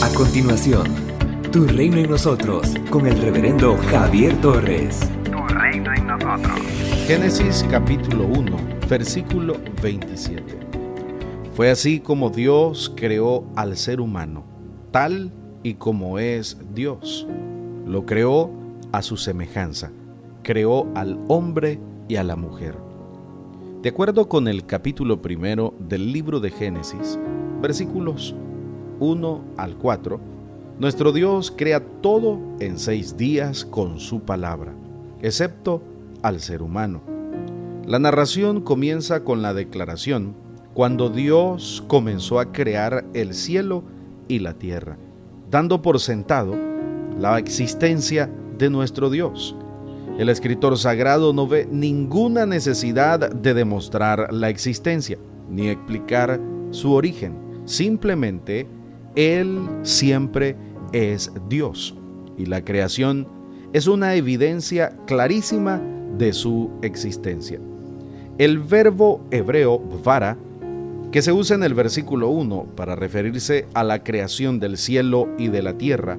A continuación, Tu Reino en Nosotros con el reverendo Javier Torres. Tu reino en nosotros. Génesis capítulo 1, versículo 27. Fue así como Dios creó al ser humano, tal y como es Dios. Lo creó a su semejanza. Creó al hombre y a la mujer. De acuerdo con el capítulo primero del libro de Génesis, versículos 1 al 4, nuestro Dios crea todo en seis días con su palabra, excepto al ser humano. La narración comienza con la declaración cuando Dios comenzó a crear el cielo y la tierra, dando por sentado la existencia de nuestro Dios. El escritor sagrado no ve ninguna necesidad de demostrar la existencia ni explicar su origen. Simplemente él siempre es Dios y la creación es una evidencia clarísima de su existencia. El verbo hebreo vara, que se usa en el versículo 1 para referirse a la creación del cielo y de la tierra,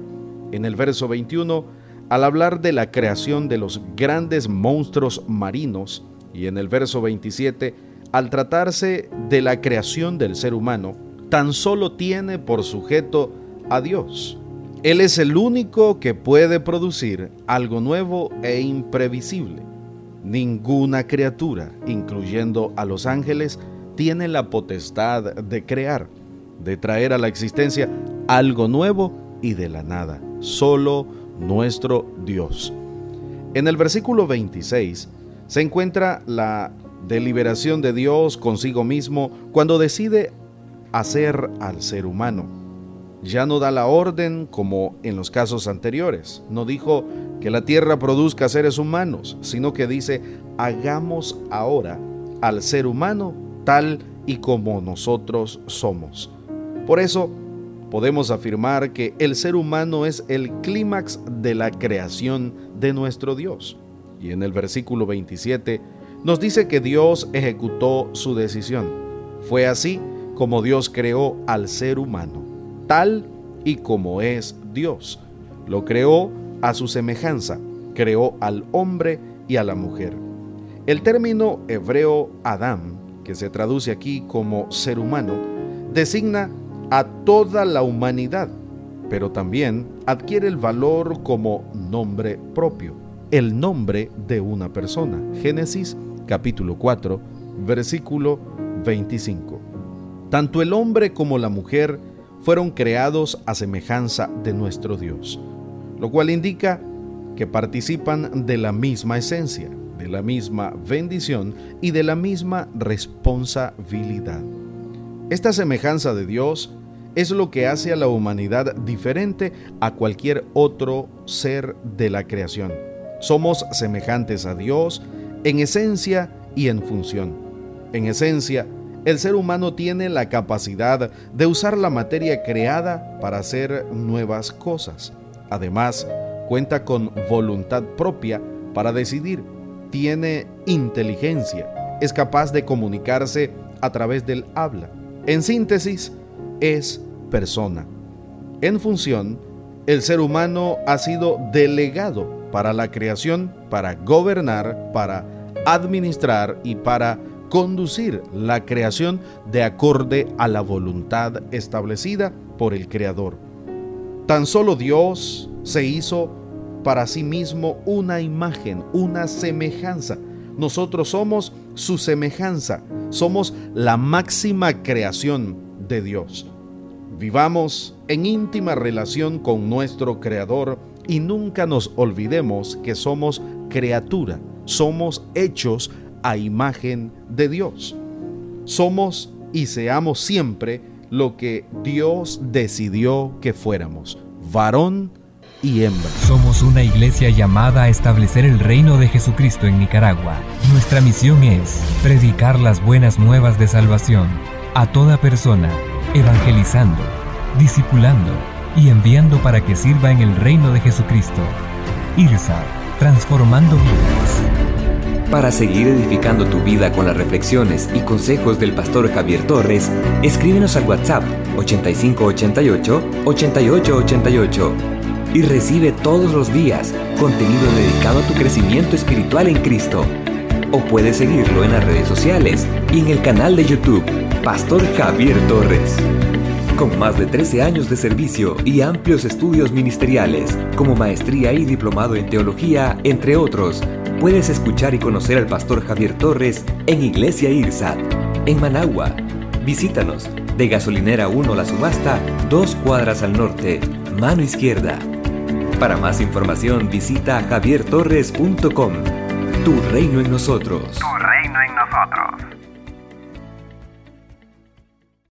en el verso 21 al hablar de la creación de los grandes monstruos marinos y en el verso 27 al tratarse de la creación del ser humano, tan solo tiene por sujeto a Dios. Él es el único que puede producir algo nuevo e imprevisible. Ninguna criatura, incluyendo a los ángeles, tiene la potestad de crear, de traer a la existencia algo nuevo y de la nada. Solo nuestro Dios. En el versículo 26 se encuentra la deliberación de Dios consigo mismo cuando decide hacer al ser humano. Ya no da la orden como en los casos anteriores. No dijo que la tierra produzca seres humanos, sino que dice, hagamos ahora al ser humano tal y como nosotros somos. Por eso podemos afirmar que el ser humano es el clímax de la creación de nuestro Dios. Y en el versículo 27 nos dice que Dios ejecutó su decisión. Fue así como Dios creó al ser humano, tal y como es Dios. Lo creó a su semejanza, creó al hombre y a la mujer. El término hebreo Adán, que se traduce aquí como ser humano, designa a toda la humanidad, pero también adquiere el valor como nombre propio, el nombre de una persona. Génesis capítulo 4, versículo 25. Tanto el hombre como la mujer fueron creados a semejanza de nuestro Dios, lo cual indica que participan de la misma esencia, de la misma bendición y de la misma responsabilidad. Esta semejanza de Dios es lo que hace a la humanidad diferente a cualquier otro ser de la creación. Somos semejantes a Dios en esencia y en función. En esencia, el ser humano tiene la capacidad de usar la materia creada para hacer nuevas cosas. Además, cuenta con voluntad propia para decidir, tiene inteligencia, es capaz de comunicarse a través del habla. En síntesis, es persona. En función, el ser humano ha sido delegado para la creación, para gobernar, para administrar y para conducir la creación de acorde a la voluntad establecida por el Creador. Tan solo Dios se hizo para sí mismo una imagen, una semejanza. Nosotros somos su semejanza, somos la máxima creación de Dios. Vivamos en íntima relación con nuestro Creador y nunca nos olvidemos que somos criatura, somos hechos a imagen de Dios. Somos y seamos siempre lo que Dios decidió que fuéramos, varón y hembra. Somos una iglesia llamada a establecer el reino de Jesucristo en Nicaragua. Nuestra misión es predicar las buenas nuevas de salvación a toda persona, evangelizando, discipulando y enviando para que sirva en el reino de Jesucristo. IRSA, transformando vidas. Para seguir edificando tu vida con las reflexiones y consejos del pastor Javier Torres, escríbenos al WhatsApp 8588-8888 y recibe todos los días contenido dedicado a tu crecimiento espiritual en Cristo. O puedes seguirlo en las redes sociales y en el canal de YouTube, Pastor Javier Torres. Con más de 13 años de servicio y amplios estudios ministeriales, como maestría y diplomado en teología, entre otros, Puedes escuchar y conocer al pastor Javier Torres en Iglesia IRSAT, en Managua. Visítanos de Gasolinera 1 La Subasta, dos cuadras al norte, mano izquierda. Para más información visita javiertorres.com. Tu reino en nosotros. Tu reino en nosotros.